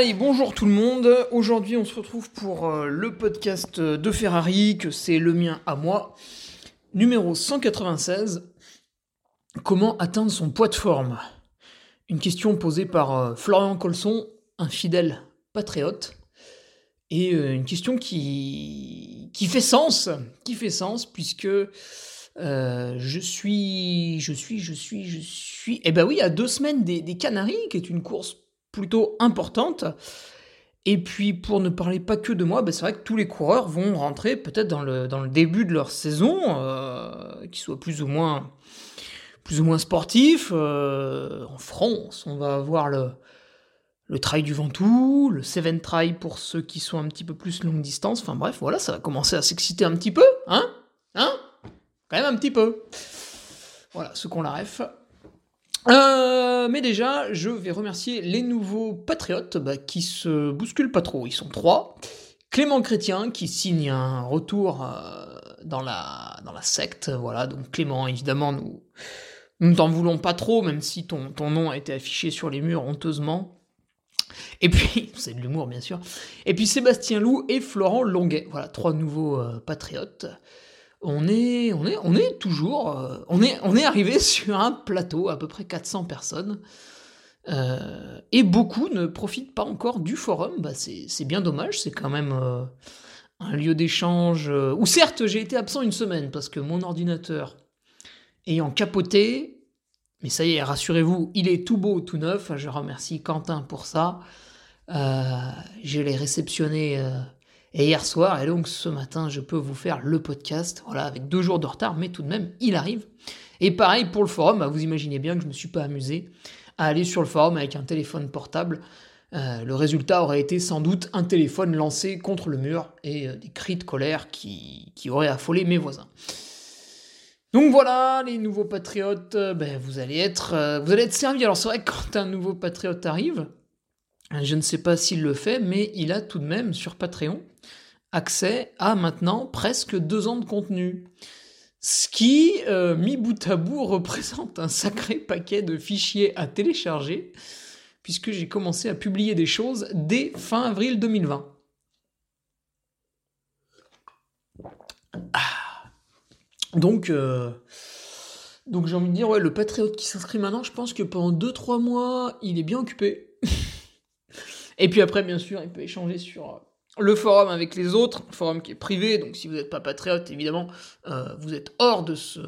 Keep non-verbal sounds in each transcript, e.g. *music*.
Allez, bonjour tout le monde. Aujourd'hui, on se retrouve pour euh, le podcast de Ferrari, que c'est le mien à moi. Numéro 196. Comment atteindre son poids de forme? Une question posée par euh, Florian Colson, un fidèle patriote. Et euh, une question qui, qui fait sens, qui fait sens, puisque je suis, je suis, je suis, je suis, eh ben oui, à deux semaines des, des Canaries, qui est une course plutôt importante. Et puis pour ne parler pas que de moi, ben c'est vrai que tous les coureurs vont rentrer peut-être dans le, dans le début de leur saison, euh, qui soit plus ou moins plus ou moins sportif. Euh, en France, on va avoir le, le trail du Ventoux, le Seven Trail pour ceux qui sont un petit peu plus longue distance. Enfin bref, voilà, ça va commencer à s'exciter un petit peu, hein? Hein? Quand même un petit peu. Voilà, ceux qu'on la ref. Euh, mais déjà, je vais remercier les nouveaux patriotes bah, qui se bousculent pas trop. Ils sont trois. Clément Chrétien qui signe un retour euh, dans, la, secte. Voilà, donc Clément, évidemment, nous ne t'en voulons pas trop, même si ton, ton nom a été affiché sur les murs honteusement. Et puis, *laughs* c'est de l'humour bien sûr. Et puis Sébastien Loup et Florent Longuet. Voilà, trois nouveaux euh, patriotes on est, on est, on est toujours, euh, on est, on est arrivé *laughs* sur un plateau à peu près 400 personnes. Euh, et beaucoup ne profitent pas encore du forum. Bah c'est bien dommage, c'est quand même euh, un lieu d'échange où certes j'ai été absent une semaine parce que mon ordinateur ayant capoté, mais ça y est, rassurez-vous, il est tout beau, tout neuf. Je remercie Quentin pour ça. je l'ai réceptionné et hier soir, et donc ce matin, je peux vous faire le podcast, voilà, avec deux jours de retard, mais tout de même, il arrive. Et pareil pour le forum, bah, vous imaginez bien que je ne me suis pas amusé à aller sur le forum avec un téléphone portable. Euh, le résultat aurait été sans doute un téléphone lancé contre le mur et euh, des cris de colère qui, qui, auraient affolé mes voisins. Donc voilà, les nouveaux patriotes, euh, ben, vous allez être, vous allez être servis. Alors c'est vrai que quand un nouveau patriote arrive, je ne sais pas s'il le fait, mais il a tout de même sur Patreon accès à maintenant presque deux ans de contenu. Ce qui, euh, mis bout à bout, *laughs* représente un sacré paquet de fichiers à télécharger, puisque j'ai commencé à publier des choses dès fin avril 2020. Ah. Donc, euh, donc j'ai envie de dire, ouais, le patriote qui s'inscrit maintenant, je pense que pendant 2-3 mois, il est bien occupé. *laughs* Et puis après, bien sûr, il peut échanger sur euh, le forum avec les autres, forum qui est privé, donc si vous n'êtes pas patriote, évidemment, euh, vous êtes hors de ce,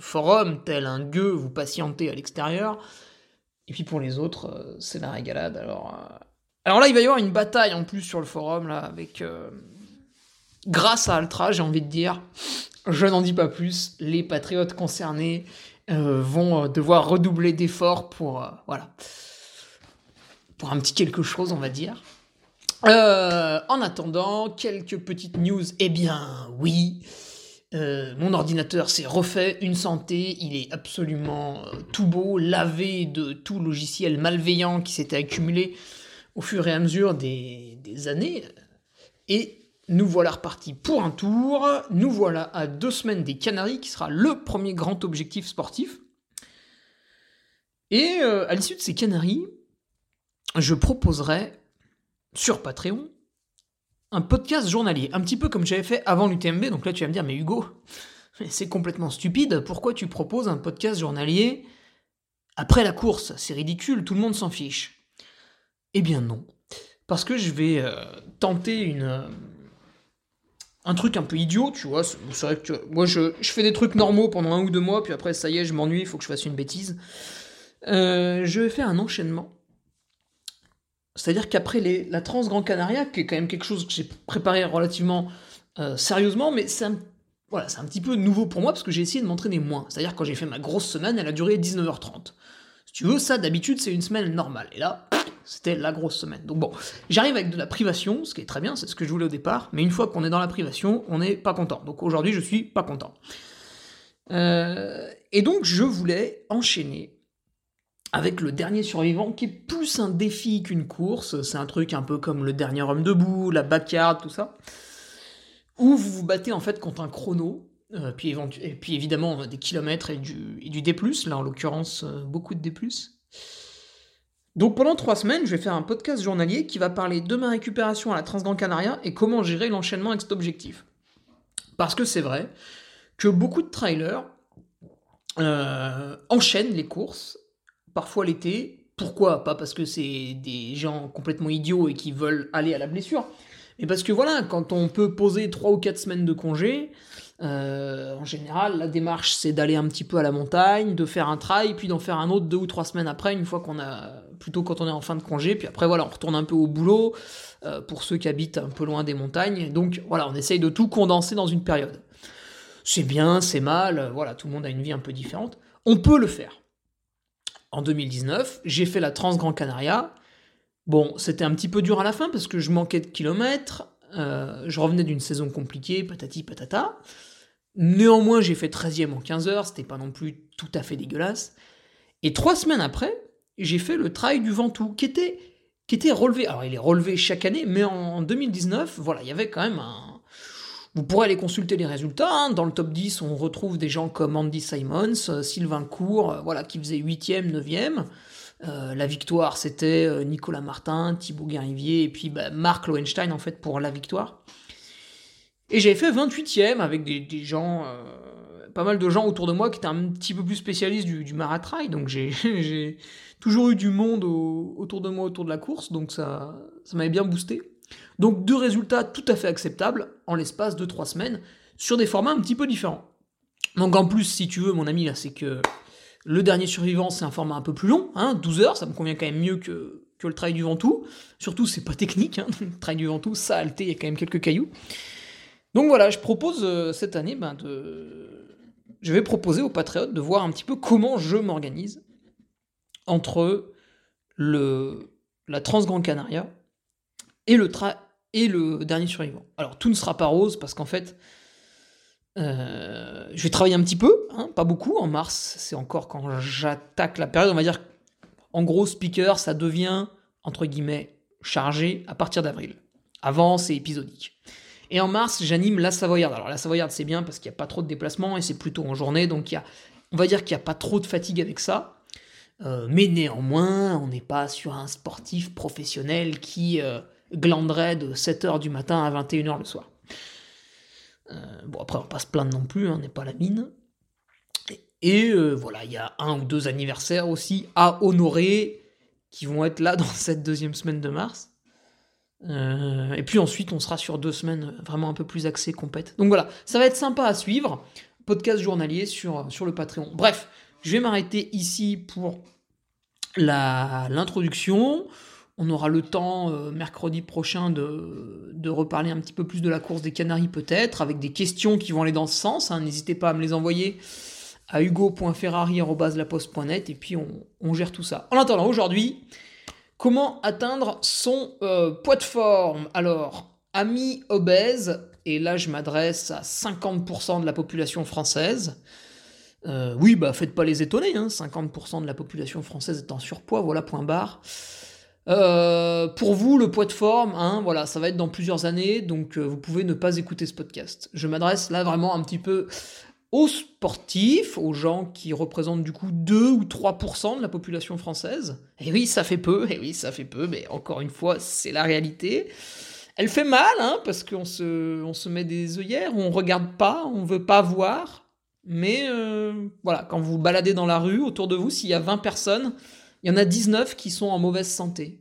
forum, tel un gueux, vous patientez à l'extérieur. Et puis pour les autres, euh, c'est la régalade. Alors, alors là, il va y avoir une bataille en plus sur le forum, là, avec... grâce à Altra, j'ai envie de dire, je n'en dis pas plus, les patriotes concernés vont devoir redoubler d'efforts pour... voilà pour un petit quelque chose, on va dire. Euh, en attendant, quelques petites news. Eh bien, oui. Euh, mon ordinateur s'est refait une santé, il est absolument euh, tout beau, lavé de tout logiciel malveillant qui s'était accumulé au fur et à mesure des, années. Et nous voilà repartis pour un tour. Nous voilà à deux semaines des Canaries, qui sera le premier grand objectif sportif. Et à l'issue de ces Canaries, je proposerai sur Patreon un podcast journalier, un petit peu comme j'avais fait avant l'UTMB. Donc là, tu vas me dire, mais Hugo, *laughs* c'est complètement stupide. Pourquoi tu proposes un podcast journalier après la course? C'est ridicule, tout le monde s'en fiche. Eh bien non, parce que je vais euh, tenter une euh, un truc un peu idiot, tu vois. C'est vrai que moi, je, fais des trucs normaux pendant un ou deux mois, puis après, ça y est, je m'ennuie, il faut que je fasse une bêtise. Euh, je vais faire un enchaînement. C'est-à-dire qu'après la Trans Grand Canaria, qui est quand même quelque chose que j'ai préparé relativement euh, sérieusement, mais c'est un, voilà, un petit peu nouveau pour moi parce que j'ai essayé de m'entraîner moins. C'est-à-dire quand j'ai fait ma grosse semaine, elle a duré 19h30. Si tu veux, ça d'habitude c'est une semaine normale. Et là, c'était la grosse semaine. Donc bon, j'arrive avec de la privation, ce qui est très bien, c'est ce que je voulais au départ, mais une fois qu'on est dans la privation, on n'est pas content. Donc aujourd'hui, je suis pas content. Euh, et donc, je voulais enchaîner avec le dernier survivant, qui est plus un défi qu'une course. C'est un truc un peu comme le dernier homme debout, la backyard, tout ça. Où vous vous battez en fait contre un chrono, euh, puis, et puis évidemment des kilomètres et du, et du D+, là en l'occurrence euh, beaucoup de D+. Donc pendant trois semaines, je vais faire un podcast journalier qui va parler de ma récupération à la Transgran Canaria et comment gérer l'enchaînement avec cet objectif. Parce que c'est vrai que beaucoup de trailers euh, enchaînent les courses, parfois l'été. Pourquoi Pas parce que c'est des gens complètement idiots et qui veulent aller à la blessure, mais parce que voilà, quand on peut poser trois ou quatre semaines de congé, euh, en général, la démarche, c'est d'aller un petit peu à la montagne, de faire un trail, puis d'en faire un autre deux ou trois semaines après, une fois qu'on a, plutôt quand on est en fin de congé, puis après voilà, on retourne un peu au boulot, euh, pour ceux qui habitent un peu loin des montagnes. Donc voilà, on essaye de tout condenser dans une période. C'est bien, c'est mal, voilà, tout le monde a une vie un peu différente. On peut le faire. En 2019, j'ai fait la Trans Grand Canaria. Bon, c'était un petit peu dur à la fin parce que je manquais de kilomètres, euh, je revenais d'une saison compliquée, patati patata. Néanmoins, j'ai fait 13e en 15 heures, c'était pas non plus tout à fait dégueulasse. Et trois semaines après, j'ai fait le trail du Ventoux, qui était, qui était relevé. Alors, il est relevé chaque année, mais en 2019, voilà, il y avait quand même un. Vous pourrez aller consulter les résultats. Hein. Dans le top 10, on retrouve des gens comme Andy Simons, euh, Sylvain Cour, euh, voilà, qui faisait 8e, 9e. la victoire, c'était Nicolas Martin, Thibaut Guérivier, et puis bah, Marc Lowenstein, en fait, pour la victoire. Et j'avais fait 28ème avec des, gens, euh, pas mal de gens autour de moi qui étaient un petit peu plus spécialistes du, du. Donc *laughs* j'ai toujours eu du monde autour de moi, autour de la course. Donc ça, ça m'avait bien boosté. Donc deux résultats tout à fait acceptables en l'espace de trois semaines sur des formats un petit peu différents. Donc en plus, si tu veux, mon ami, là, c'est que le dernier survivant, c'est un format un peu plus long, hein, 12 heures, ça me convient quand même mieux que, que le trail du Ventoux. Surtout, c'est pas technique, hein, *laughs* le trail du Ventoux, ça a il y a quand même quelques cailloux. Donc voilà, je propose euh, cette année ben. Je vais proposer aux patriotes de voir un petit peu comment je m'organise entre le, la Transgrande Canaria et le, dernier survivant. Alors tout ne sera pas rose parce qu'en fait, euh, je vais travailler un petit peu, hein, pas beaucoup. En mars, c'est encore quand j'attaque la période. On va dire, en gros, speaker, ça devient, entre guillemets, chargé à partir d'avril. Avant, c'est épisodique. Et en mars, j'anime la Savoyarde. Alors la Savoyarde, c'est bien parce qu'il n'y a pas trop de déplacements et c'est plutôt en journée, donc il y a, on va dire qu'il n'y a pas trop de fatigue avec ça. Euh, mais néanmoins, on n'est pas sur un sportif professionnel qui euh, glanderait de 7h du matin à 21h le soir. Euh, bon, après, on passe plein non plus, hein, on n'est pas la mine. Et, voilà, il y a un ou deux anniversaires aussi à honorer qui vont être là *laughs* dans cette deuxième semaine de mars. Euh, et puis ensuite, on sera sur deux semaines vraiment un peu plus axées compète. Donc voilà, ça va être sympa à suivre. Podcast journalier sur, sur le Patreon. Bref, je vais m'arrêter ici pour l'introduction. On aura le temps euh, mercredi prochain de, de, reparler un petit peu plus de la course des Canaries peut-être, avec des questions qui vont aller dans ce sens. Hein. N'hésitez pas à me les envoyer à hugo.ferrari.laposte.net et puis on, on gère tout ça. En attendant, aujourd'hui, Comment atteindre son euh, poids de forme? Alors, amis obèses, et là je m'adresse à 50% de la population française. Euh, oui, bah faites pas les étonner, 50% hein, de la population française est en surpoids, voilà, point barre. Euh, pour vous, le poids de forme, hein, voilà, ça va être dans plusieurs années, donc euh, vous pouvez ne pas écouter ce podcast. Je m'adresse là vraiment un petit peu aux sportifs, aux gens qui représentent du coup 2 ou 3% de la population française. Et oui, ça fait peu, et oui, ça fait peu, mais encore une fois, c'est la réalité. Elle fait mal, hein, parce qu'on se, on se met des œillères, on regarde pas, on veut pas voir. Mais euh, voilà, quand vous baladez dans la rue, autour de vous, s'il y a 20 personnes, il y en a 19 qui sont en mauvaise santé.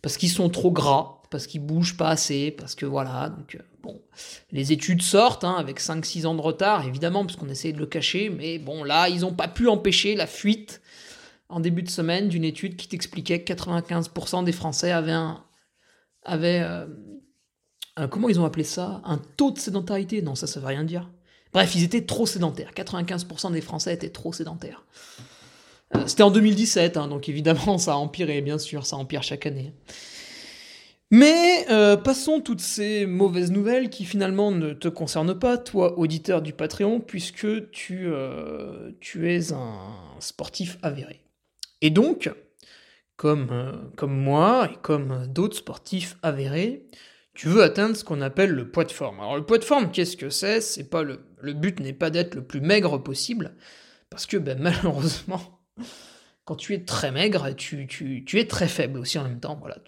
Parce qu'ils sont trop gras, parce qu'ils bougent pas assez, parce que voilà, donc euh, les études sortent hein, avec 5-6 ans de retard, évidemment, parce qu'on essaie de le cacher, mais bon, là, ils n'ont pas pu empêcher la fuite en début de semaine d'une étude qui t'expliquait que 95% des Français avaient un, euh, comment ils ont appelé ça, un taux de sédentarité. Non, ça, ça veut rien dire. Bref, ils étaient trop sédentaires. 95% des Français étaient trop sédentaires. Euh, c'était en 2017, hein, donc évidemment *laughs* ça a empiré, bien sûr, ça empire chaque année. Mais euh, passons toutes ces mauvaises nouvelles qui finalement ne te concernent pas, toi auditeur du Patreon, puisque tu, euh, tu es un sportif avéré. Et donc, comme, comme moi et comme d'autres sportifs avérés, tu veux atteindre ce qu'on appelle le poids de forme. Alors le poids de forme, qu'est-ce que c'est? Le, le but n'est pas d'être le plus maigre possible, parce que ben, *laughs* malheureusement, quand tu es très maigre, tu, es très faible aussi en même temps. Voilà,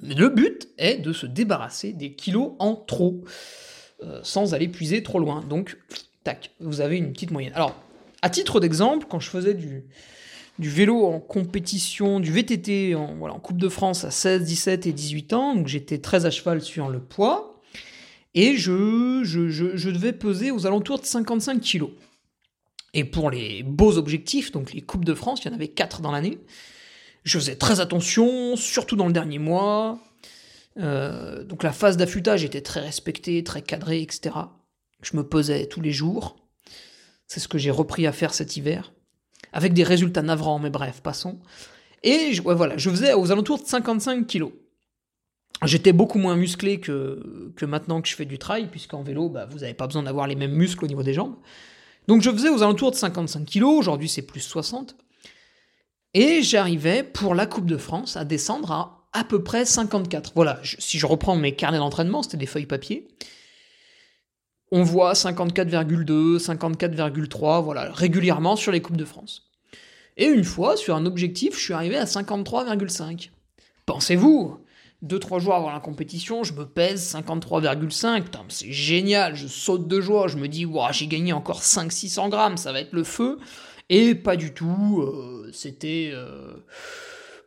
le but est de se débarrasser des kilos en trop, euh, sans aller puiser trop loin. Donc, tac, vous avez une petite moyenne. Alors, à titre d'exemple, quand je faisais du, vélo en compétition, du VTT en, Coupe de France à 16, 17 et 18 ans, donc j'étais très à cheval sur le poids, et je devais peser aux alentours de 55 kilos. Et pour les beaux objectifs, donc les Coupes de France, il y en avait 4 dans l'année, je faisais très attention, surtout dans le dernier mois. Euh, donc la phase d'affûtage était très respectée, très cadrée, etc. Je me pesais tous les jours. C'est ce que j'ai repris à faire cet hiver. Avec des résultats navrants, mais bref, passons. Et je, voilà, je faisais aux alentours de 55 kilos. J'étais beaucoup moins musclé que, que maintenant que je fais du trail, puisqu'en vélo, bah, vous n'avez pas besoin d'avoir les mêmes muscles au niveau des jambes. Donc je faisais aux alentours de 55 kg, aujourd'hui c'est plus 60. Et j'arrivais pour la Coupe de France à descendre à à peu près 54. Voilà, si je reprends mes carnets d'entraînement, c'était des feuilles papier. On voit 54,2, 54,3, voilà, régulièrement sur les Coupes de France. Et une fois, sur un objectif, je suis arrivé à 53,5. Pensez-vous, 2-3 jours avant la compétition, je me pèse 53,5. Putain, c'est génial, je saute de joie. Je me dis, wow, j'ai gagné encore 500-600 grammes, ça va être le feu. Et pas du tout, euh, c'était euh,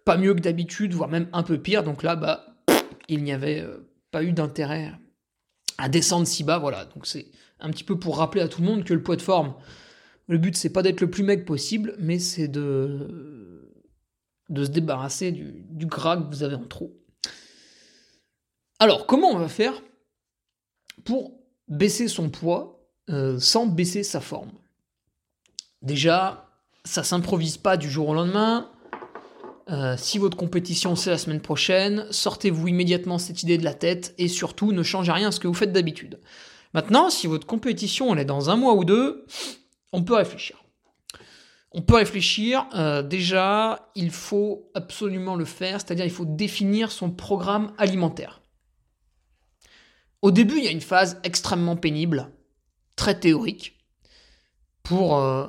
pas mieux que d'habitude, voire même un peu pire. Donc là, bah, il n'y avait euh, pas eu d'intérêt à descendre si bas. Voilà, donc c'est un petit peu pour rappeler à tout le monde que le poids de forme, le but c'est pas d'être le plus mec possible, mais c'est de, de se débarrasser du, du gras que vous avez en trop. Alors, comment on va faire pour baisser son poids euh, sans baisser sa forme? Déjà, ça s'improvise pas du jour au lendemain. Euh, si votre compétition c'est la semaine prochaine, sortez-vous immédiatement cette idée de la tête et surtout ne changez rien à ce que vous faites d'habitude. Maintenant, si votre compétition elle est dans un mois ou deux, on peut réfléchir. On peut réfléchir. Euh, déjà, il faut absolument le faire, c'est-à-dire il faut définir son programme alimentaire. Au début, il y a une phase extrêmement pénible, très théorique, pour euh,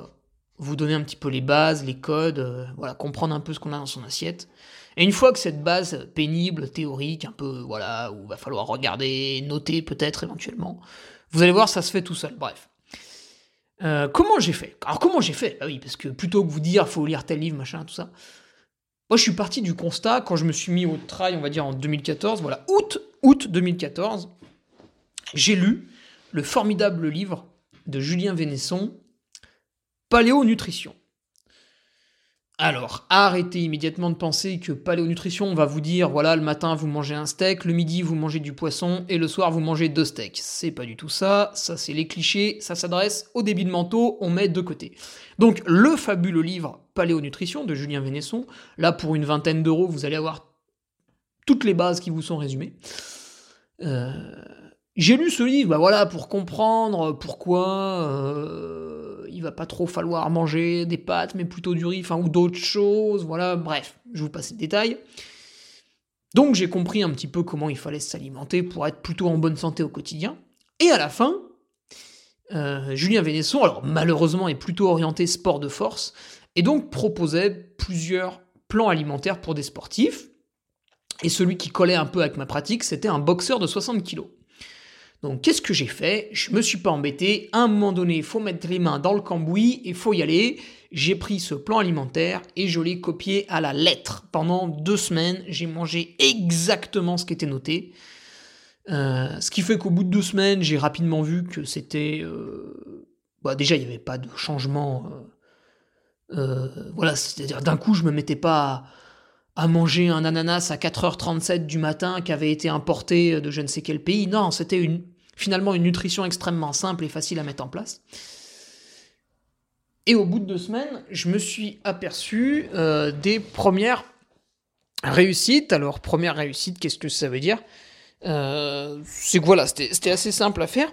vous donner un petit peu les bases, les codes, euh, voilà, comprendre un peu ce qu'on a dans son assiette. Et une fois que cette base pénible, théorique, un peu, voilà, où il va falloir regarder, noter peut-être éventuellement, vous allez voir, ça se fait tout seul. Bref. Euh, comment j'ai fait? Alors comment j'ai fait? Bah oui, parce que plutôt que vous dire faut lire tel livre, machin, tout ça. Moi, je suis parti du constat quand je me suis mis au trail, on va dire en 2014, voilà, août, août 2014 j'ai lu le formidable livre de Julien Vénesson, Paléonutrition. Alors, arrêtez immédiatement de penser que paléonutrition, on va vous dire, voilà, le matin vous mangez un steak, le midi vous mangez du poisson, et le soir vous mangez deux steaks. C'est pas du tout ça, ça c'est les clichés, ça s'adresse au débit de manteau, on met de côté. Donc, le fabuleux livre Paléonutrition de Julien Vénesson, là pour une vingtaine d'euros, vous allez avoir toutes les bases qui vous sont résumées. Euh, j'ai lu ce livre, bah voilà, pour comprendre pourquoi il euh, il va pas trop falloir manger des pâtes, mais plutôt du riz, enfin, ou d'autres choses, voilà, bref, je vous passe les détails. Donc j'ai compris un petit peu comment il fallait s'alimenter pour être plutôt en bonne santé au quotidien. Et à la fin, euh, Julien Vénesson, alors malheureusement est plutôt orienté sport de force, et donc proposait plusieurs plans alimentaires pour des sportifs. Et celui qui collait un peu avec ma pratique, c'était un boxeur de 60 kilos. Donc qu'est-ce que j'ai fait? Je me suis pas embêté. À un moment donné, il faut mettre les mains dans le cambouis et faut y aller. J'ai pris ce plan alimentaire et je l'ai copié à la lettre. Pendant deux semaines, j'ai mangé exactement ce qui était noté. Euh, ce qui fait qu'au bout de deux semaines, j'ai rapidement vu que c'était... Euh, bah déjà, il n'y avait pas de changement. Euh, voilà, c'est-à-dire d'un coup, je me mettais pas manger un ananas à 4h37 du matin qui avait été importé de je ne sais quel pays. Non, c'était une, finalement une nutrition extrêmement simple et facile à mettre en place. Et au bout de deux semaines, je me suis aperçu euh, des premières réussites. Alors, première réussite, qu'est-ce que ça veut dire? Euh, C'est que voilà, c'était assez simple à faire.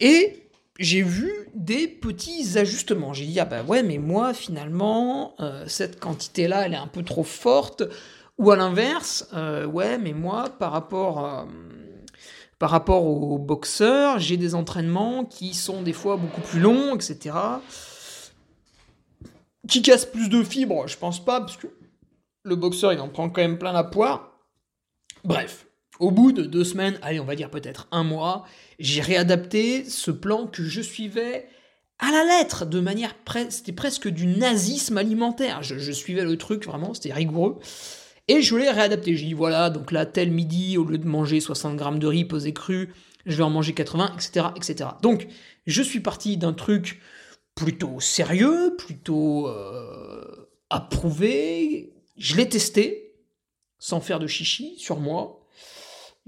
Et j'ai vu des petits ajustements. J'ai dit, ah bah ouais, mais moi, finalement, euh, cette quantité-là, elle est un peu trop forte. Ou à l'inverse, euh, ouais, mais moi, par rapport, par rapport aux boxeurs, j'ai des entraînements qui sont des fois beaucoup plus longs, etc. Qui cassent plus de fibres, je pense pas, parce que le boxeur, il en prend quand même plein la poire. Bref, au bout de deux semaines, allez, on va dire peut-être un mois, j'ai réadapté ce plan que je suivais à la lettre, de manière presque du nazisme alimentaire. Je, suivais le truc vraiment, c'était rigoureux. Et je l'ai réadapté. J'ai dit voilà, donc là, tel midi, au lieu de manger 60 grammes de riz posé cru, je vais en manger 80, etc., etc. Donc, je suis parti d'un truc plutôt sérieux, plutôt euh, approuvé. Je l'ai testé, sans faire de chichi sur moi.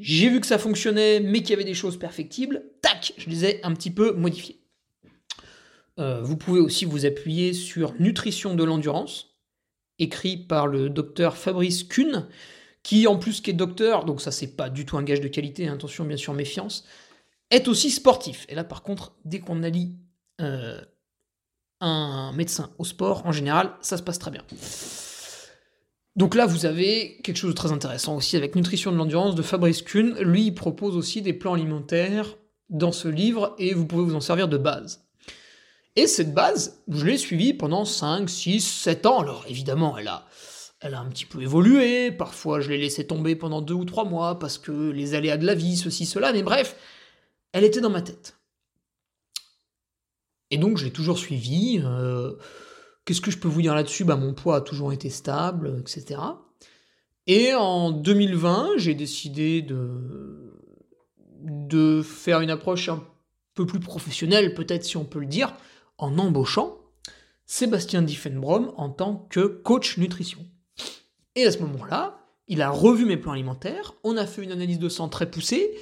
J'ai vu que ça fonctionnait, mais qu'il y avait des choses perfectibles. Tac, je les ai un petit peu modifiées. Euh, vous pouvez aussi vous appuyer sur Nutrition de l'endurance, écrit par le docteur Fabrice Kuhn, qui en plus qui est docteur, donc ça c'est pas du tout un gage de qualité, hein, attention bien sûr méfiance, est aussi sportif. Et là par contre, dès qu'on allie euh, un médecin au sport, en général, ça se passe très bien. Donc là, vous avez quelque chose de très intéressant aussi avec Nutrition de l'endurance de Fabrice Kuhn. Lui, il propose aussi des plans alimentaires dans ce livre et vous pouvez vous en servir de base. Et cette base, je l'ai suivie pendant 5, 6, 7 ans. Alors évidemment, elle a, elle a un petit peu évolué. Parfois, je l'ai laissé tomber pendant 2 ou 3 mois parce que les aléas de la vie, ceci, cela. Mais bref, elle était dans ma tête. Et donc, je l'ai toujours suivie. Euh, Qu'est-ce que je peux vous dire là-dessus? Bah, Mon poids a toujours été stable, etc. Et en 2020, j'ai décidé de, de faire une approche un peu plus professionnelle, peut-être si on peut le dire, en embauchant Sébastien Diffenbrom en tant que coach nutrition. Et à ce moment-là, il a revu mes plans alimentaires, on a fait une analyse de sang très poussée.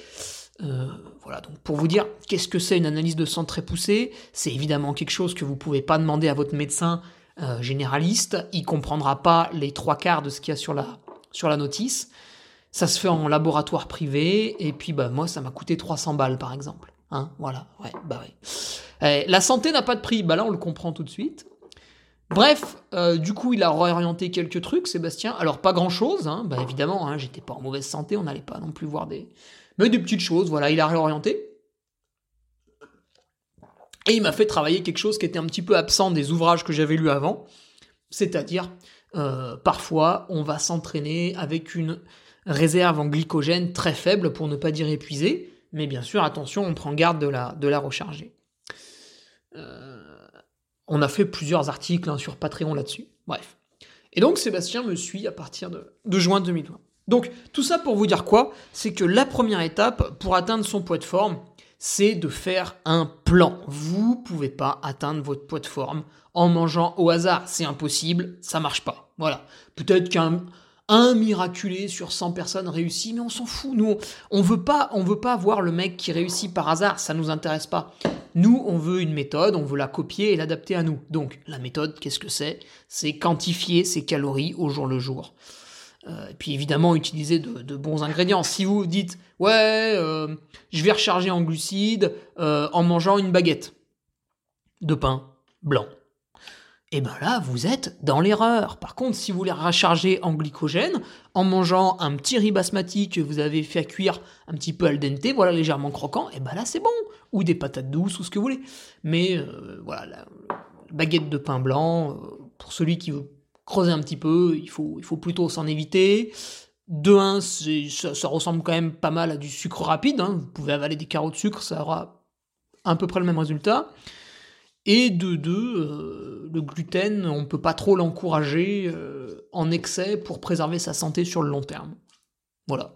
Euh, voilà, donc pour vous dire qu'est-ce que c'est une analyse de sang très poussée, c'est évidemment quelque chose que vous ne pouvez pas demander à votre médecin euh, généraliste, il comprendra pas les trois quarts de ce qu'il y a sur la, sur la notice. Ça se fait en laboratoire privé, et puis bah moi ça m'a coûté 300 balles par exemple. Hein, voilà, ouais, bah ouais. Eh, la santé n'a pas de prix, bah là on le comprend tout de suite. Bref, euh, du coup, il a réorienté quelques trucs, Sébastien. Alors, pas grand-chose, hein, bah évidemment, hein, j'étais pas en mauvaise santé, on n'allait pas non plus voir des... Mais des petites choses, voilà, il a réorienté. Et il m'a fait travailler quelque chose qui était un petit peu absent des ouvrages que j'avais lus avant, c'est-à-dire euh, parfois on va s'entraîner avec une réserve en glycogène très faible pour ne pas dire épuisée, mais bien sûr attention on prend garde de la, recharger. Euh, on a fait plusieurs articles hein, sur Patreon là-dessus, bref. Et donc Sébastien me suit à partir de, de juin 2020. Donc tout ça pour vous dire quoi? C'est que la première étape pour atteindre son poids de forme, c'est de faire un plan. Vous pouvez pas atteindre votre poids de forme en mangeant au hasard. C'est impossible, ça marche pas. Voilà. Peut-être qu'un un miraculé sur 100 personnes réussit, mais on s'en fout. Nous, on veut pas, on veut pas voir le mec qui réussit par hasard. Ça nous intéresse pas. Nous, on veut une méthode, on veut la copier et l'adapter à nous. Donc, la méthode, qu'est-ce que c'est? C'est quantifier ses calories au jour le jour. Euh, et puis évidemment utiliser de, bons ingrédients. Si vous dites ouais, euh, je vais recharger en glucides euh, en mangeant une baguette de pain, blanc. Et eh bien là, vous êtes dans l'erreur. Par contre, si vous voulez recharger en glycogène, en mangeant un petit riz basmati que vous avez fait cuire un petit peu al dente, voilà, légèrement croquant, et eh ben là, c'est bon. Ou des patates douces, ou ce que vous voulez. Mais voilà, la, baguette de pain blanc, pour celui qui veut creuser un petit peu, il faut, il faut plutôt s'en éviter. De 1, ça, ça, ressemble quand même pas mal à du sucre rapide. Hein. Vous pouvez avaler des carreaux de sucre, ça aura à peu près le même résultat. Et de deux, euh, le gluten, on ne peut pas trop l'encourager euh, en excès pour préserver sa santé sur le long terme. Voilà.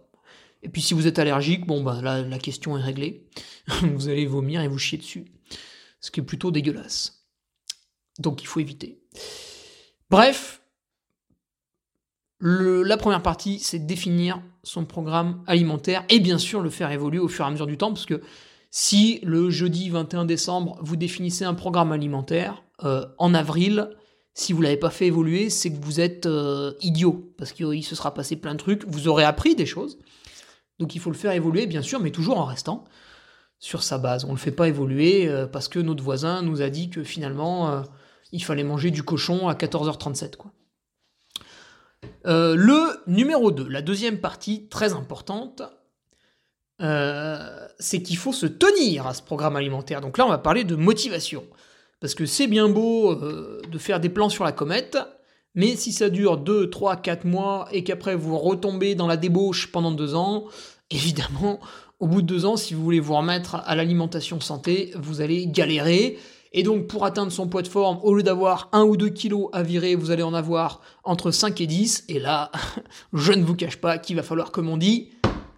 Et puis si vous êtes allergique, bon bah là la question est réglée. *laughs* vous allez vomir et vous chier dessus. Ce qui est plutôt dégueulasse. Donc il faut éviter. Bref, la première partie, c'est définir son programme alimentaire et bien sûr le faire évoluer au fur et à mesure du temps, parce que si le jeudi 21 décembre, vous définissez un programme alimentaire, euh, en avril, si vous ne l'avez pas fait évoluer, c'est que vous êtes euh, idiot, parce qu'il se sera passé plein de trucs, vous aurez appris des choses. Donc il faut le faire évoluer, bien sûr, mais toujours en restant sur sa base. On ne le fait pas évoluer euh, parce que notre voisin nous a dit que finalement, il fallait manger du cochon à 14h37. Quoi. Le numéro 2, la deuxième partie très importante, euh, c'est qu'il faut se tenir à ce programme alimentaire. Donc là, on va parler de motivation. Parce que c'est bien beau euh, de faire des plans sur la comète, mais si ça dure 2, 3, 4 mois et qu'après vous retombez dans la débauche pendant 2 ans, évidemment, au bout de 2 ans, si vous voulez vous remettre à l'alimentation santé, vous allez galérer. Et donc pour atteindre son poids de forme, au lieu d'avoir 1 ou 2 kilos à virer, vous allez en avoir entre 5 et 10. Et là, *laughs* je ne vous cache pas qu'il va falloir, comme on dit,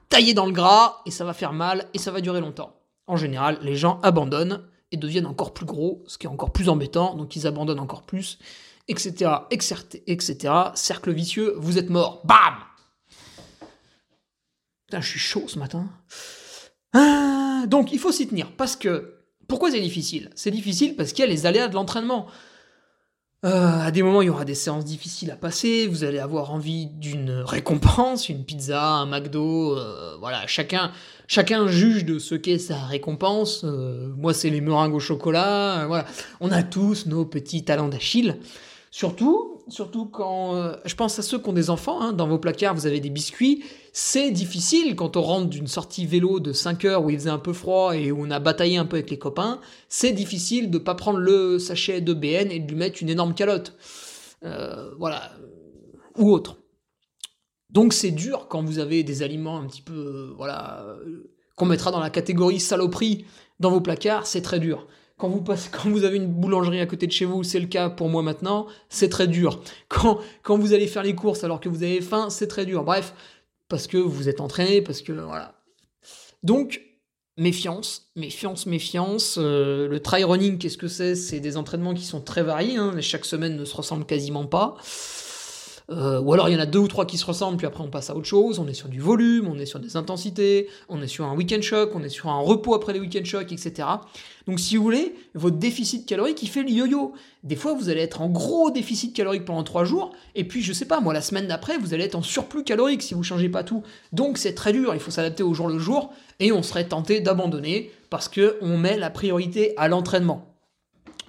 tailler dans le gras et ça va faire mal et ça va durer longtemps. En général, les gens abandonnent et deviennent encore plus gros, ce qui est encore plus embêtant, donc ils abandonnent encore plus, etc., etc.. Cercle vicieux, vous êtes mort. Bam Putain, je suis chaud ce matin. Ah, donc il faut s'y tenir, parce que... Pourquoi c'est difficile? C'est difficile parce qu'il y a les aléas de l'entraînement. Euh, à des moments, il y aura des séances difficiles à passer. Vous allez avoir envie d'une récompense, une pizza, un McDo. Euh, voilà, chacun, chacun juge de ce qu'est sa récompense. Euh, moi, c'est les meringues au chocolat. voilà, on a tous nos petits talents d'Achille. Surtout, surtout quand euh, je pense à ceux qui ont des enfants, hein, dans vos placards vous avez des biscuits, c'est difficile quand on rentre d'une sortie vélo de 5 heures où il faisait un peu froid et où on a bataillé un peu avec les copains, c'est difficile de pas prendre le sachet de BN et de lui mettre une énorme calotte. Euh, voilà. Ou autre. Donc c'est dur quand vous avez des aliments un petit peu, euh, voilà, qu'on mettra dans la catégorie saloperie dans vos placards, c'est très dur. *laughs* Quand vous, avez une boulangerie à côté de chez vous, c'est le cas pour moi maintenant, c'est très dur. Quand, quand vous allez faire les courses alors que vous avez faim, c'est très dur. Bref, parce que vous êtes entraîné, parce que voilà. Donc, méfiance, méfiance, méfiance. Euh, le try running, qu'est-ce que c'est? C'est des entraînements qui sont très variés. Hein. Chaque semaine ne se ressemble quasiment pas. Euh, ou alors il y en a deux ou trois qui se ressemblent, puis après on passe à autre chose. On est sur du volume, on est sur des intensités, on est sur un week-end shock, on est sur un repos après les week-end shock, etc. Donc si vous voulez, votre déficit calorique, il fait le yo-yo. Des fois, vous allez être en gros déficit calorique pendant trois jours, et puis je sais pas, moi, la semaine d'après, vous allez être en surplus calorique si vous changez pas tout. Donc c'est très dur, il faut s'adapter au jour le jour, et on serait tenté d'abandonner parce que on met la priorité à l'entraînement.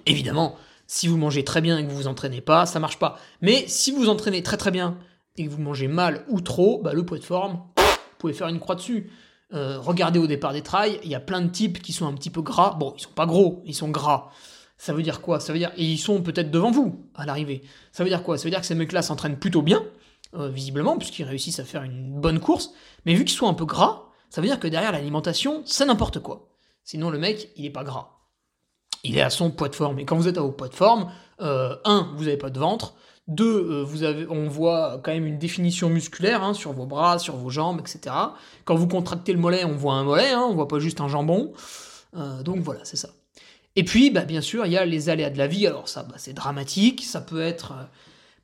Évidemment, si vous mangez très bien et que vous vous entraînez pas, ça marche pas. Mais si vous entraînez très très bien et que vous mangez mal ou trop, bah, le poids de forme, vous pouvez faire une croix dessus. Euh, regardez au départ des trails, il y a plein de types qui sont un petit peu gras. Bon, ils sont pas gros, ils sont gras. Ça veut dire quoi? Ça veut dire et ils sont peut-être devant vous à l'arrivée. Ça veut dire quoi? Ça veut dire que ces mecs-là s'entraînent plutôt bien, euh, visiblement, puisqu'ils réussissent à faire une bonne course. Mais vu qu'ils sont un peu gras, ça veut dire que derrière l'alimentation, c'est n'importe quoi. Sinon, le mec, il est pas gras il est à son poids de forme. Et quand vous êtes à vos poids de forme, euh, un, vous n'avez pas de ventre. Deux, euh, vous avez, on voit quand même une définition musculaire hein, sur vos bras, sur vos jambes, etc. Quand vous contractez le mollet, on voit un mollet, hein, on voit pas juste un jambon. Euh, donc voilà, c'est ça. Et puis, bah, bien sûr, il y a les aléas de la vie. Alors ça, bah, c'est dramatique. Ça peut être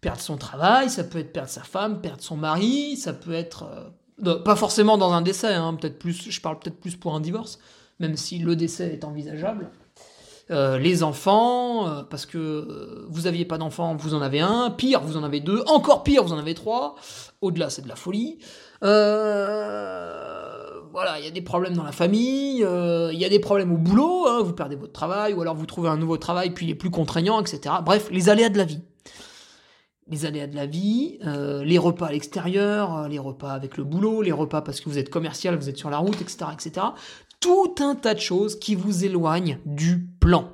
perdre son travail, ça peut être perdre sa femme, perdre son mari, ça peut être pas forcément dans un décès. Hein, peut-être plus, je parle peut-être plus pour un divorce, même si le décès est envisageable. Euh, les enfants, euh, parce que euh, vous aviez pas d'enfants, vous en avez un, pire, vous en avez deux, encore pire, vous en avez trois, au-delà c'est de la folie. voilà, il y a des problèmes dans la famille, il y a des problèmes au boulot, hein, vous perdez votre travail, ou alors vous trouvez un nouveau travail, puis il est plus contraignant, etc. Bref, les aléas de la vie les aléas de la vie, les repas à l'extérieur, les repas avec le boulot, les repas parce que vous êtes commercial, vous êtes sur la route, etc., etc. Tout un tas de choses qui vous éloignent du plan.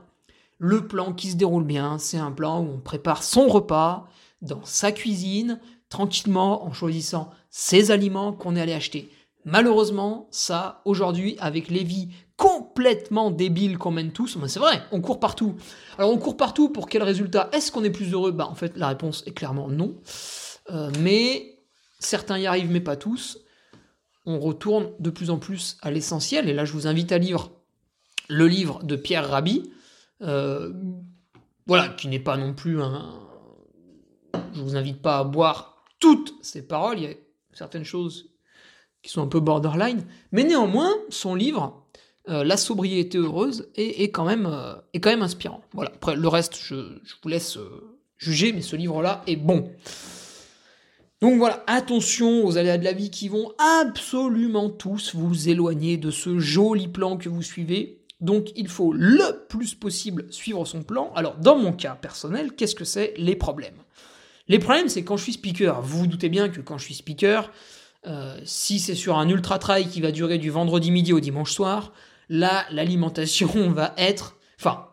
Le plan qui se déroule bien, c'est un plan où on prépare son repas dans sa cuisine, tranquillement, en choisissant ses aliments qu'on est allé acheter. Malheureusement, ça, aujourd'hui, avec les vies complètement débiles qu'on mène tous, mais c'est vrai, on court partout. Alors on court partout pour quel résultat? Est-ce qu'on est plus heureux? Bah en fait, la réponse est clairement non. Euh, mais certains y arrivent, mais pas tous. On retourne de plus en plus à l'essentiel, et là je vous invite à lire le livre de Pierre Rabhi, euh, voilà, qui n'est pas non plus un... Je vous invite pas à boire toutes ces paroles, il y a certaines choses qui sont un peu borderline, mais néanmoins, son livre, euh, La sobriété heureuse, est, quand même, euh, quand même inspirant. Voilà, après le reste, je, vous laisse juger, mais ce livre-là est bon. Donc voilà, attention aux aléas de la vie qui vont absolument tous vous éloigner de ce joli plan que vous suivez. Donc il faut le plus possible suivre son plan. Alors dans mon cas personnel, qu'est-ce que c'est les problèmes? Les problèmes, c'est quand je suis speaker. Vous vous doutez bien que quand je suis speaker, euh, si c'est sur un ultra trail qui va durer du vendredi midi au dimanche soir, là, l'alimentation *laughs* va être, enfin,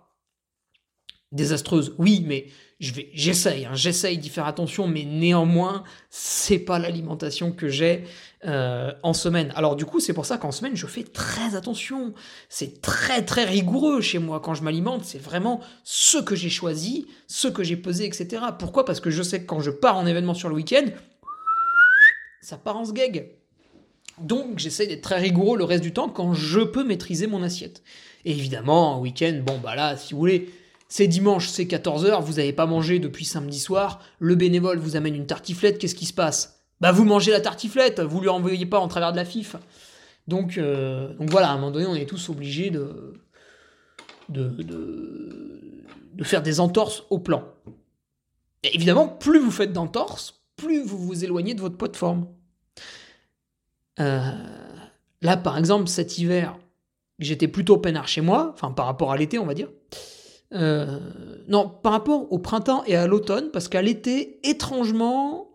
désastreuse. Oui, mais je vais, j'essaye, hein, j'essaye d'y faire attention, mais néanmoins, c'est pas l'alimentation que j'ai euh, en semaine. Alors du coup, c'est pour ça qu'en semaine, je fais très attention. C'est très très rigoureux chez moi quand je m'alimente. C'est vraiment ce que j'ai choisi, ce que j'ai pesé, etc. Pourquoi? Parce que je sais que quand je pars en événement sur le week-end, ça part en sgeg. Donc j'essaie d'être très rigoureux le reste du temps quand je peux maîtriser mon assiette. Et évidemment, en week-end, bon bah là, si vous voulez, c'est dimanche, c'est 14h, vous n'avez pas mangé depuis samedi soir, le bénévole vous amène une tartiflette, qu'est-ce qui se passe? Bah vous mangez la tartiflette, vous lui envoyez pas en travers de la FIF. Donc, euh, donc voilà, à un moment donné, on est tous obligés de, faire des entorses au plan. Évidemment, plus vous faites d'entorses, plus vous vous éloignez de votre poids de forme. Euh, là, par exemple, cet hiver, j'étais plutôt peinard chez moi, enfin par rapport à l'été, on va dire. Euh, non, par rapport au printemps et à l'automne, parce qu'à l'été, étrangement,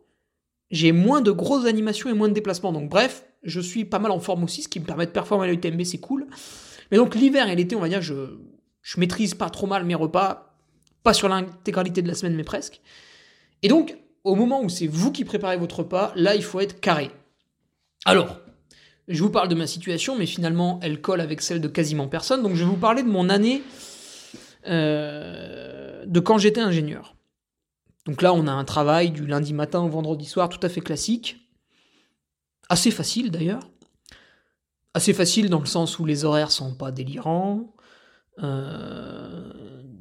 j'ai moins de grosses animations et moins de déplacements. Donc bref, je suis pas mal en forme aussi, ce qui me permet de performer à l'UTMB, c'est cool. Mais donc l'hiver et l'été, on va dire, je, je maîtrise pas trop mal mes repas, pas sur l'intégralité de la semaine, mais presque. Et donc, au moment où c'est vous qui préparez votre repas, là, il faut être carré. Alors, je vous parle de ma situation, mais finalement, elle colle avec celle de quasiment personne. Donc, je vais vous parler de mon année euh, de quand j'étais ingénieur. Donc là, on a un travail du lundi matin au vendredi soir, tout à fait classique. Assez facile d'ailleurs. Assez facile dans le sens où les horaires sont pas délirants. Euh,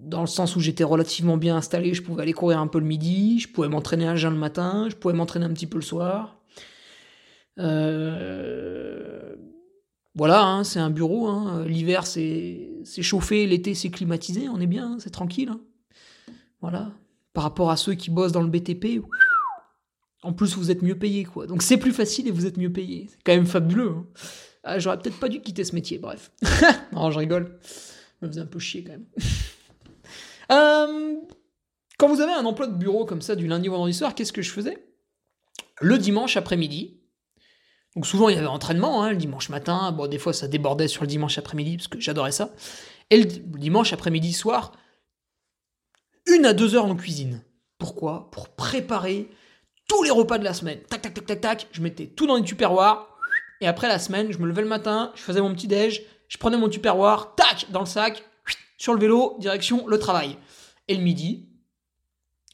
dans le sens où j'étais relativement bien installé, je pouvais aller courir un peu le midi, je pouvais m'entraîner un jeun le matin, je pouvais m'entraîner un petit peu le soir. Euh, voilà, hein, c'est un bureau. Hein. L'hiver, c'est chauffé, l'été, c'est climatisé. On est bien, c'est tranquille. Hein. Voilà. Par rapport à ceux qui bossent dans le BTP, en plus, vous êtes mieux payé, quoi. Donc c'est plus facile et vous êtes mieux payé. C'est quand même fabuleux. Ah, j'aurais peut-être pas dû quitter ce métier, bref. *laughs* non, je rigole. Ça me faisait un peu chier quand même. *laughs* Euh, quand vous avez un emploi de bureau comme ça du lundi au vendredi soir, qu'est-ce que je faisais? Le dimanche après-midi, donc souvent il y avait entraînement, hein, le dimanche matin, bon des fois ça débordait sur le dimanche après-midi parce que j'adorais ça. Et le dimanche après-midi soir, une à deux heures en cuisine. Pourquoi? Pour préparer tous les repas de la semaine. Tac, tac, tac, tac, tac. Je mettais tout dans les tupperwares. Et après la semaine, je me levais le matin, je faisais mon petit déj, je prenais mon tupperware, tac, dans le sac, sur le vélo, direction le travail. Et le midi,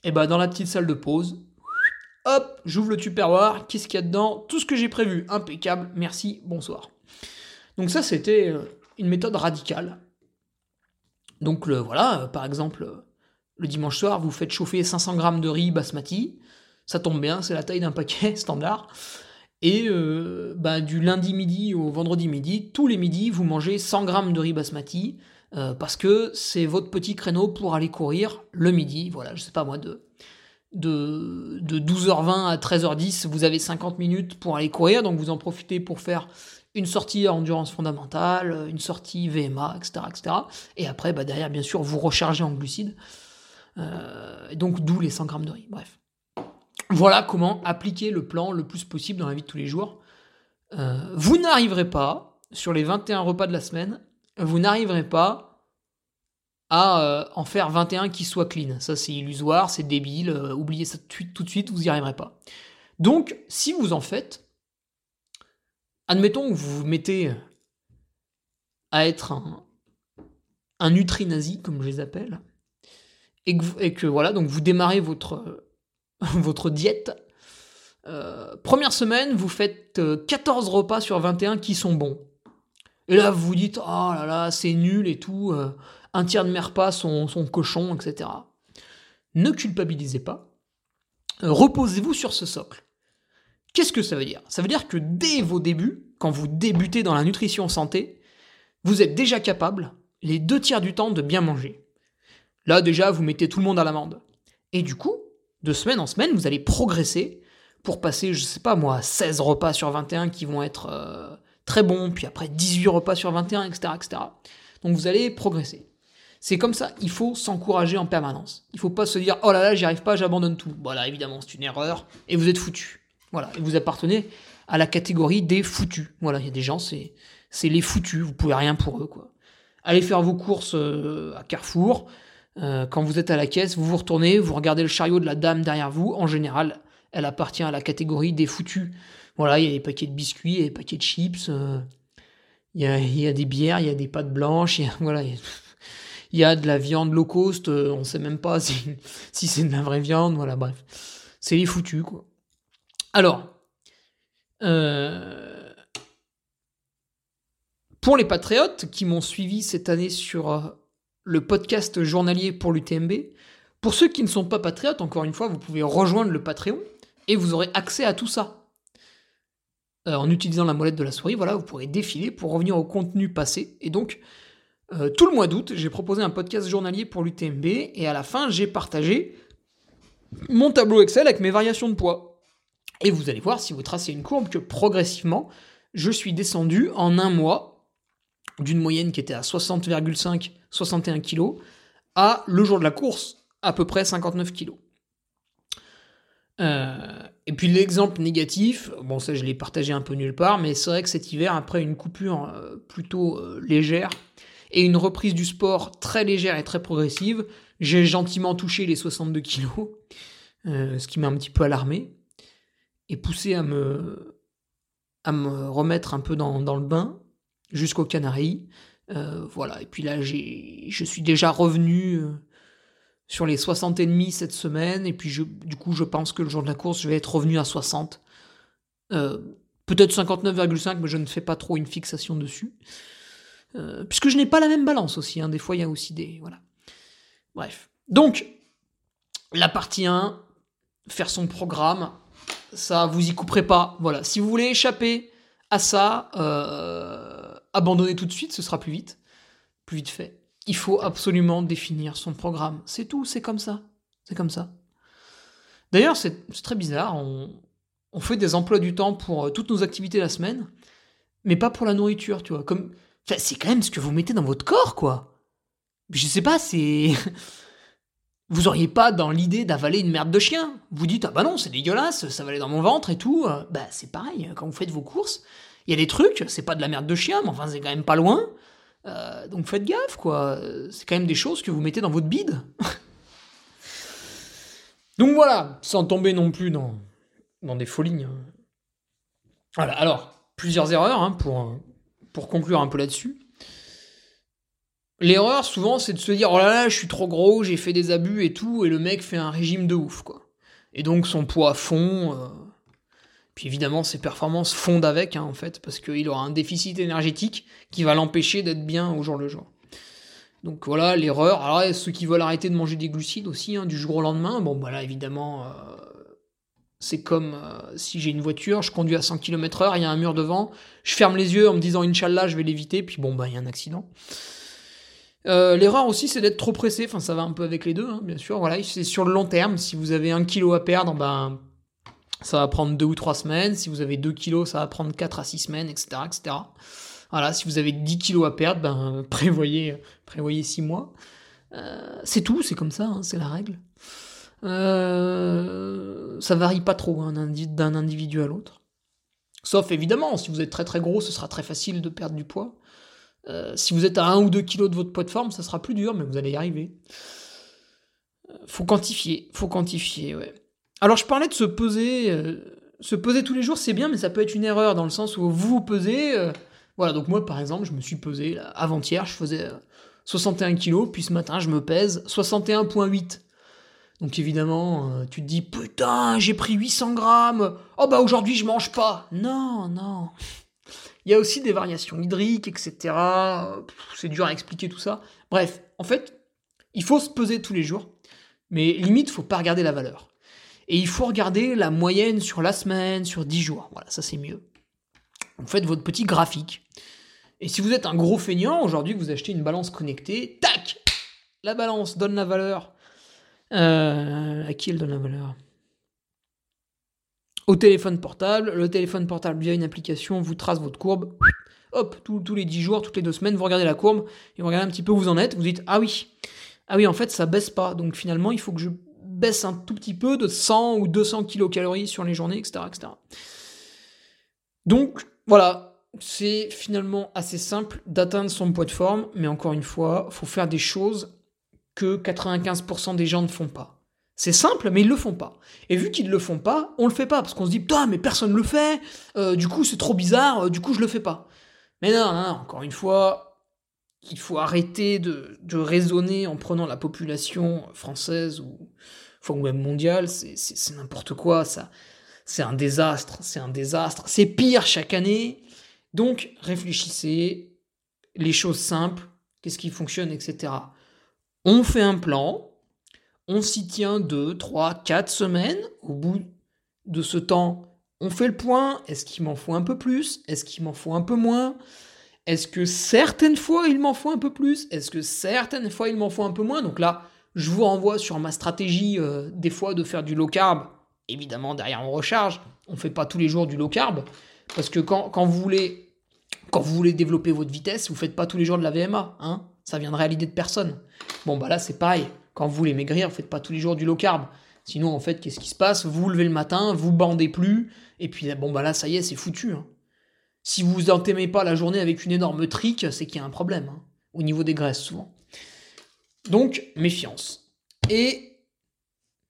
et eh ben dans la petite salle de pause, Hop, j'ouvre le tupperware, qu'est-ce qu'il y a dedans? Tout ce que j'ai prévu, impeccable, merci, bonsoir. Donc ça, c'était euh, une méthode radicale. Donc le, voilà, euh, par exemple, euh, le dimanche soir, vous faites chauffer 500 grammes de riz basmati, ça tombe bien, c'est la taille d'un paquet *laughs* standard. Et bah, du lundi midi au vendredi midi, tous les midis, vous mangez 100 grammes de riz basmati, parce que c'est votre petit créneau pour aller courir le midi, voilà, je sais pas moi, de de, 12h20 à 13h10, vous avez 50 minutes pour aller courir, donc vous en profitez pour faire une sortie endurance fondamentale, une sortie VMA, etc. etc. Et après, bah, derrière, bien sûr, vous rechargez en glucides. Euh, donc d'où les 100 grammes de riz. Bref. Voilà comment appliquer le plan le plus possible dans la vie de tous les jours. Euh, vous n'arriverez pas, sur les 21 repas de la semaine, vous n'arriverez pas à euh, en faire 21 qui soient clean. Ça, c'est illusoire, c'est débile, oubliez ça tout de suite, vous n'y arriverez pas. Donc, si vous en faites, admettons que vous vous mettez à être un, un nutri-nazi, comme je les appelle, et que, voilà, donc vous démarrez votre, *laughs* votre diète. Euh, première semaine, vous faites 14 euh, repas sur 21 qui sont bons. Et là, vous vous dites, oh là là, c'est nul et tout, euh, un tiers de mes repas sont, sont cochons, etc. Ne culpabilisez pas. Reposez-vous sur ce socle. Qu'est-ce que ça veut dire? Ça veut dire que dès vos débuts, quand vous débutez dans la nutrition santé, vous êtes déjà capable, les deux tiers du temps, de bien manger. Là, déjà, vous mettez tout le monde à l'amende. Et du coup, de semaine en semaine, vous allez progresser pour passer, je sais pas moi, 16 repas sur 21 qui vont être euh, très bons, puis après 18 repas sur 21, etc., etc. Donc vous allez progresser. C'est comme ça, il faut s'encourager en permanence. Il faut pas se dire, oh là là, j'y arrive pas, j'abandonne tout. Voilà, évidemment, c'est une erreur, et vous êtes foutu. Voilà, et vous appartenez à la catégorie des foutus. Voilà, il y a des gens, c'est, c'est les foutus, vous pouvez rien pour eux, quoi. Allez faire vos courses euh, à Carrefour, euh, quand vous êtes à la caisse, vous vous retournez, vous regardez le chariot de la dame derrière vous. En général, elle appartient à la catégorie des foutus. Voilà, il y a des paquets de biscuits, il y a des paquets de chips, euh, il, y a, des bières, il y a des pâtes blanches, il y a, *laughs* voilà, il y a, de la viande low cost, euh, on sait même pas *laughs* si, c'est de la vraie viande, voilà, bref. C'est les foutus, quoi. Alors, pour les patriotes qui m'ont suivi cette année sur le podcast journalier pour l'UTMB. Pour ceux qui ne sont pas patriotes, encore une fois, vous pouvez rejoindre le Patreon et vous aurez accès à tout ça. Euh, en utilisant la molette de la souris, voilà, vous pourrez défiler pour revenir au contenu passé. Et donc, euh, tout le mois d'août, j'ai proposé un podcast journalier pour l'UTMB et à la fin, j'ai partagé mon tableau Excel avec mes variations de poids. Et vous allez voir, si vous tracez une courbe, que progressivement, je suis descendu en un mois d'une moyenne qui était à 60,5, 61 kg, à le jour de la course, à peu près 59 kg. Euh, et puis l'exemple négatif, bon ça je l'ai partagé un peu nulle part, mais c'est vrai que cet hiver, après une coupure euh, plutôt légère et une reprise du sport très légère et très progressive, j'ai gentiment touché les 62 kg, ce qui m'a un petit peu alarmé, et poussé à me, à me remettre un peu dans, dans le bain jusqu'aux Canaries. Euh, voilà, et puis là, je suis déjà revenu euh, sur les 60 et demi cette semaine, et puis je, du coup, je pense que le jour de la course, je vais être revenu à 60. Euh, peut-être 59,5, mais je ne fais pas trop une fixation dessus. Puisque je n'ai pas la même balance aussi, hein. des fois il y a aussi des... Voilà. Bref. Donc, la partie 1, faire son programme, ça, vous y couperez pas. Voilà, si vous voulez échapper à ça, abandonner tout de suite, ce sera plus vite, plus vite fait. Il faut absolument définir son programme. C'est tout, c'est comme ça. C'est comme ça. D'ailleurs, c'est très bizarre. On, fait des emplois du temps pour euh, toutes nos activités la semaine, mais pas pour la nourriture, tu vois. C'est quand même ce que vous mettez dans votre corps, quoi. Je sais pas, c'est. *laughs* Vous auriez pas dans l'idée d'avaler une merde de chien. Vous dites, ah bah non, c'est dégueulasse, ça va aller dans mon ventre et tout. Bah c'est pareil, quand vous faites vos courses, il y a des trucs, c'est pas de la merde de chien, mais enfin, c'est quand même pas loin. Euh, donc faites gaffe, quoi. C'est quand même des choses que vous mettez dans votre bide. *laughs* donc voilà, sans tomber non plus dans, dans des folies. Hein. Voilà, alors, plusieurs erreurs hein, pour, conclure un peu là-dessus. L'erreur, souvent, c'est de se dire Oh là là, je suis trop gros, j'ai fait des abus et tout, et le mec fait un régime de ouf, quoi. Et donc son poids fond. Euh, puis évidemment, ses performances fondent avec, hein, en fait, parce qu'il aura un déficit énergétique qui va l'empêcher d'être bien au jour le jour. Donc voilà l'erreur. Alors ceux qui veulent arrêter de manger des glucides aussi, hein, du jour au lendemain, bon voilà, évidemment, euh, c'est comme euh, si j'ai une voiture, je conduis à 100 km/h, il y a un mur devant, je ferme les yeux en me disant Inch'Allah, je vais l'éviter, puis bon, bah il y a un accident. Euh, l'erreur aussi, c'est d'être trop pressé. Enfin, ça va un peu avec les deux, hein, bien sûr. Voilà, c'est sur le long terme. Si vous avez un kilo à perdre, ben, ça va prendre 2 ou 3 semaines. Si vous avez 2 kilos, ça va prendre 4 à 6 semaines, etc. etc. Voilà, si vous avez 10 kilos à perdre, ben, prévoyez, prévoyez 6 mois. Euh, c'est tout, c'est comme ça, hein, c'est la règle. Euh, ça varie pas trop hein, d'un individu à l'autre. Sauf évidemment, si vous êtes très très gros, ce sera très facile de perdre du poids. Euh, si vous êtes à 1 ou 2 kilos de votre poids de forme, ça sera plus dur, mais vous allez y arriver. faut quantifier, faut quantifier, ouais. Alors je parlais de se peser, se peser tous les jours, c'est bien, mais ça peut être une erreur dans le sens où vous vous pesez. voilà, donc moi par exemple, je me suis pesé avant-hier, je faisais 61 kilos, puis ce matin, je me pèse 61,8. Donc évidemment, euh, tu te dis, putain, j'ai pris 800 grammes, oh bah aujourd'hui je mange pas. Non, non. Il y a aussi des variations hydriques, etc. C'est dur à expliquer tout ça. Bref, en fait, il faut se peser tous les jours, mais limite, faut pas regarder la valeur. Et il faut regarder la moyenne sur la semaine, sur 10 jours. Voilà, ça c'est mieux. Vous faites votre petit graphique. Et si vous êtes un gros feignant, aujourd'hui vous achetez une balance connectée, tac La balance donne la valeur. Euh, à qui elle donne la valeur? Au téléphone portable. Le téléphone portable, via une application, vous trace votre courbe. Hop, tous les 10 jours, toutes les 2 semaines, vous regardez la courbe et vous regardez un petit peu où vous en êtes. Vous dites Ah oui, ah oui, en fait, ça baisse pas. Donc finalement, il faut que je baisse un tout petit peu de 100 ou 200 kilocalories sur les journées, etc. etc. Donc voilà, c'est finalement assez simple d'atteindre son poids de forme, mais encore une fois, faut faire des choses que 95% des gens ne font pas. C'est simple, mais ils le font pas. Et vu qu'ils le font pas, on le fait pas parce qu'on se dit putain, mais personne le fait. Euh, du coup, c'est trop bizarre. Euh, du coup, je le fais pas. Mais non, non, encore une fois, il faut arrêter de, raisonner en prenant la population française ou, ou même mondiale. C'est n'importe quoi. Ça, c'est un désastre. C'est un désastre. C'est pire chaque année. Donc réfléchissez, les choses simples, qu'est-ce qui fonctionne, etc. On fait un plan, on s'y tient 2, 3, 4 semaines. Au bout de ce temps, on fait le point. Est-ce qu'il m'en faut un peu plus? Est-ce qu'il m'en faut un peu moins? Est-ce que certaines fois il m'en faut un peu plus? Est-ce que certaines fois il m'en faut un peu moins? Donc là, je vous renvoie sur ma stratégie euh, des fois de faire du low carb. Évidemment, derrière on recharge. On ne fait pas tous les jours du low carb. Parce que quand, vous voulez développer votre vitesse, vous faites pas tous les jours de la VMA, hein Ça viendrait à l'idée de personne. Bon bah là c'est pareil. Quand vous voulez maigrir, vous faites pas tous les jours du low carb. Sinon en fait qu'est-ce qui se passe? Vous vous levez le matin, vous bandez plus, et puis bon bah là ça y est c'est foutu. Hein. Si vous entamez pas la journée avec une énorme trique, c'est qu'il y a un problème hein, au niveau des graisses souvent. Donc méfiance. Et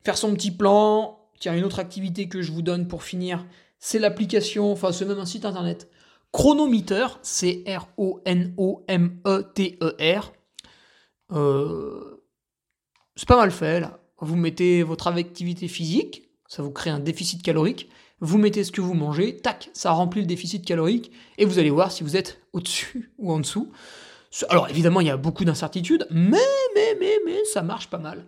faire son petit plan. Tiens une autre activité que je vous donne pour finir, c'est l'application, enfin c'est même un site internet Chronometer, c'est R-O-N-O-M-E-T-E-R. Euh, c'est pas mal fait, là. Vous mettez votre activité physique, ça vous crée un déficit calorique. Vous mettez ce que vous mangez, tac, ça remplit le déficit calorique, et vous allez voir si vous êtes au-dessus *laughs* ou en dessous. Alors évidemment, il y a beaucoup d'incertitudes, mais, mais, mais, mais, ça marche pas mal.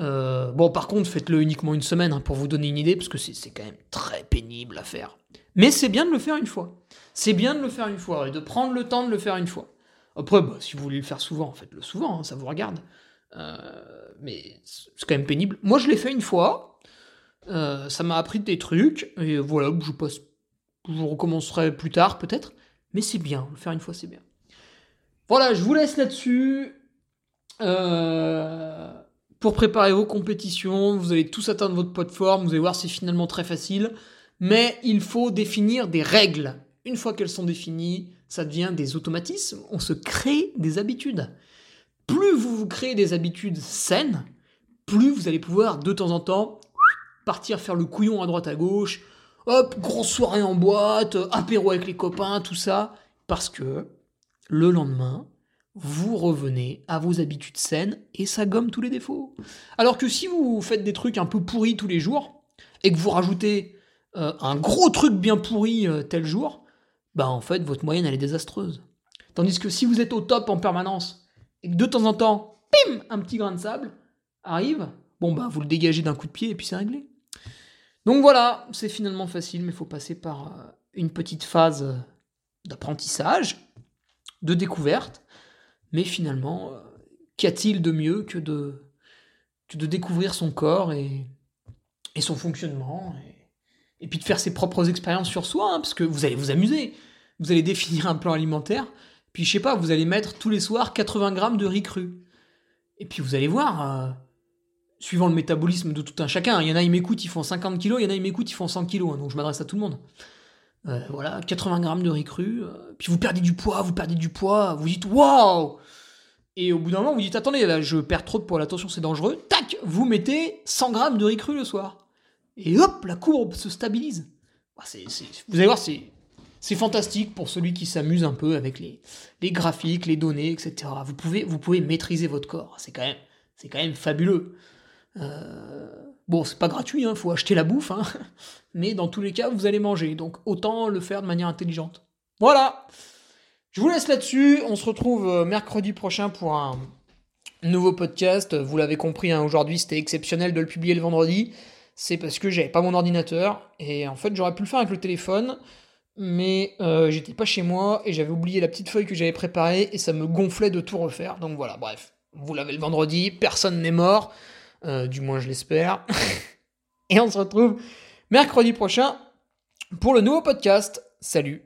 Euh, bon, par contre, faites-le uniquement une semaine hein, pour vous donner une idée, parce que c'est quand même très pénible à faire. Mais c'est bien de le faire une fois. C'est bien de le faire une fois et de prendre le temps de le faire une fois. Après, bah, si vous voulez le faire souvent, faites-le souvent, hein, ça vous regarde. Euh, mais c'est quand même pénible. Moi, je l'ai fait une fois. Euh, ça m'a appris des trucs. Et voilà, je recommencerai plus tard, peut-être. Mais c'est bien. Le faire une fois, c'est bien. Voilà, je vous laisse là-dessus. Euh, pour préparer vos compétitions, vous allez tous atteindre votre poids de forme. Vous allez voir, c'est finalement très facile mais il faut définir des règles. Une fois qu'elles sont définies, ça devient des automatismes, on se crée des habitudes. Plus vous vous créez des habitudes saines, plus vous allez pouvoir de temps en temps partir faire le couillon à droite à gauche, hop, grosse soirée en boîte, apéro avec les copains, tout ça, parce que le lendemain, vous revenez à vos habitudes saines et ça gomme tous les défauts. Alors que si vous faites des trucs un peu pourris tous les jours et que vous rajoutez euh, un gros truc bien pourri euh, tel jour, bah en fait votre moyenne elle est désastreuse. Tandis que si vous êtes au top en permanence et que de temps en temps, pim, un petit grain de sable arrive, bon bah vous le dégagez d'un coup de pied et puis c'est réglé. Donc voilà, c'est finalement facile, mais il faut passer par euh, une petite phase d'apprentissage, de découverte. Mais finalement, qu'y a-t-il de mieux que de, découvrir son corps et, son fonctionnement et puis de faire ses propres expériences sur soi, hein, parce que vous allez vous amuser. Vous allez définir un plan alimentaire, puis je sais pas, vous allez mettre tous les soirs 80 grammes de riz cru. Et puis vous allez voir, euh, suivant le métabolisme de tout un chacun, il y en a ils m'écoutent, ils font 50 kilos, il y en a ils m'écoutent, ils font 100 kilos, hein, donc je m'adresse à tout le monde. Euh, voilà, 80 grammes de riz cru, euh, puis vous perdez du poids, vous perdez du poids, vous dites waouh Et au bout d'un moment, vous dites attendez, là je perds trop de poids, attention c'est dangereux, tac, vous mettez 100 grammes de riz cru le soir. Et hop, la courbe se stabilise. Vous allez voir, c'est, fantastique pour celui qui s'amuse un peu avec les, graphiques, les données, etc. Vous pouvez, maîtriser votre corps, c'est quand même, c'est quand même fabuleux. Euh, bon, c'est pas gratuit, il hein, faut acheter la bouffe, hein. *laughs* mais dans tous les cas, vous allez manger, donc autant le faire de manière intelligente. Voilà Je vous laisse là-dessus, on se retrouve euh, mercredi prochain pour un nouveau podcast. Vous l'avez compris, hein, aujourd'hui c'était exceptionnel de le publier le vendredi, c'est parce que j'avais pas mon ordinateur, et en fait j'aurais pu le faire avec le téléphone, mais euh, j'étais pas chez moi, et j'avais oublié la petite feuille que j'avais préparée, et ça me gonflait de tout refaire, donc voilà, bref. Vous l'avez le vendredi, personne n'est mort. Euh, du moins je l'espère. *laughs* Et on se retrouve mercredi prochain pour le nouveau podcast. Salut